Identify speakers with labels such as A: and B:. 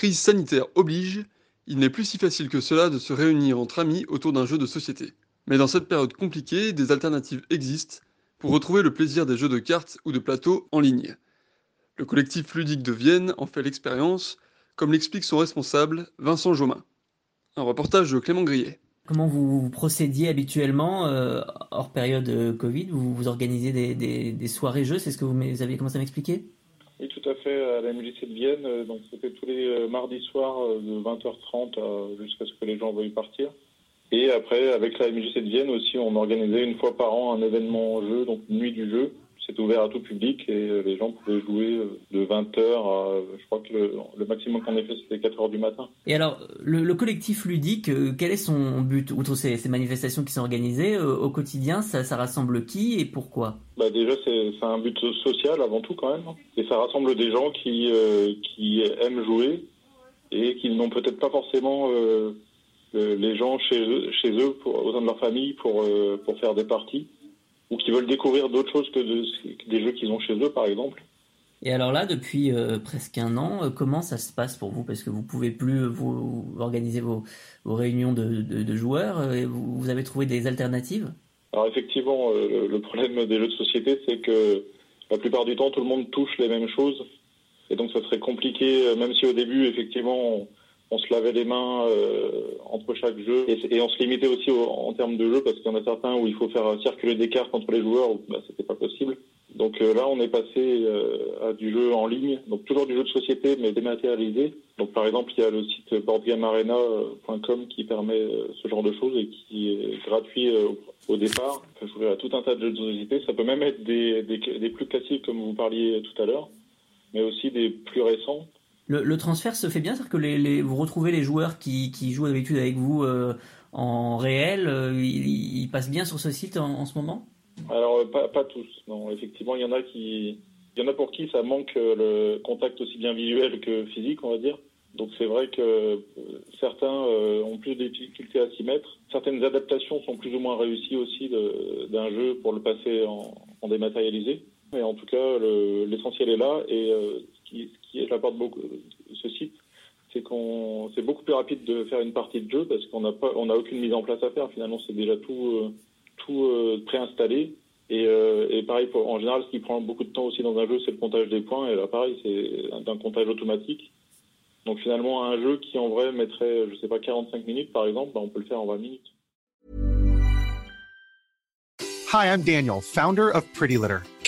A: Crise sanitaire oblige, il n'est plus si facile que cela de se réunir entre amis autour d'un jeu de société. Mais dans cette période compliquée, des alternatives existent pour retrouver le plaisir des jeux de cartes ou de plateau en ligne. Le collectif ludique de Vienne en fait l'expérience, comme l'explique son responsable, Vincent Jomain. Un reportage de Clément Grillet.
B: Comment vous, procédiez habituellement, euh, hors période euh, Covid? Vous, vous organisez des, soirées jeux, c'est ce que vous avez commencé à m'expliquer?
C: Oui, tout à fait, à la MJC de Vienne. Euh, donc, c'était tous les euh, mardis soirs euh, de 20h30 jusqu'à ce que les gens veuillent partir. Et après, avec la MJC de Vienne aussi, on organisait une fois par an un événement en jeu, donc nuit du jeu, c'était ouvert à tout public et euh, les gens pouvaient jouer euh, de 20h à, je crois que le, maximum qu'on ait fait, c'était 4h du matin.
B: Et alors, le, collectif ludique, euh, quel est son but, outre ces, ces manifestations qui sont organisées au quotidien ça, ça, rassemble qui et pourquoi?
C: Bah Déjà, c'est un but social avant tout quand même. Et ça rassemble des gens qui, qui aiment jouer et qui n'ont peut-être pas forcément les gens chez eux, chez eux pour, au sein de leur famille pour, pour faire des parties ou qui veulent découvrir d'autres choses que, des jeux qu'ils ont chez eux, par exemple.
B: Et alors là, depuis euh, presque un an, euh, comment ça se passe pour vous? Parce que vous pouvez plus vous organiser vos, réunions de, joueurs. Euh, et vous, avez trouvé des alternatives?
C: Alors effectivement, le problème des jeux de société, c'est que la plupart du temps, tout le monde touche les mêmes choses. Et donc ça serait compliqué, même si au début, effectivement, on se lavait les mains euh, entre chaque jeu et, on se limitait aussi en termes de jeu parce qu'il y en a certains où il faut faire circuler des cartes entre les joueurs où bah, c'était pas possible. Donc euh, là, on est passé euh, à du jeu en ligne, donc toujours du jeu de société mais dématérialisé. Donc par exemple, il y a le site boardgamearena.com qui permet ce genre de choses et qui est gratuit au départ. Enfin, je à tout un tas de jeux de société. Ça peut même être des plus classiques comme vous parliez tout à l'heure, mais aussi des plus récents.
B: Le, transfert se fait bien, c'est-à-dire que les, vous retrouvez les joueurs qui, jouent d'habitude avec vous euh, en réel, euh, ils, passent bien sur ce site en, ce moment?
C: Alors euh, pas, tous, non. Effectivement, il y en a pour qui ça manque le contact aussi bien visuel que physique, on va dire. Donc c'est vrai que certains ont plus de difficultés à s'y mettre. Certaines adaptations sont plus ou moins réussies aussi d'un jeu pour le passer en dématérialisé. Mais en tout cas, l'essentiel est là et qui, qui apporte beaucoup ce site, c'est qu'on c'est beaucoup plus rapide de faire une partie de jeu parce qu'on n'a pas on n'a aucune mise en place à faire. Finalement, c'est déjà tout euh, tout euh, préinstallé. Et, euh, et pareil, en général, ce qui prend beaucoup de temps aussi dans un jeu, c'est le comptage des points. Et là, pareil, c'est un comptage automatique. Donc finalement, un jeu qui en vrai mettrait, je sais pas, 45 minutes par exemple, bah, on peut le faire en 20 minutes.
D: Hi, I'm Daniel, founder of Pretty Litter.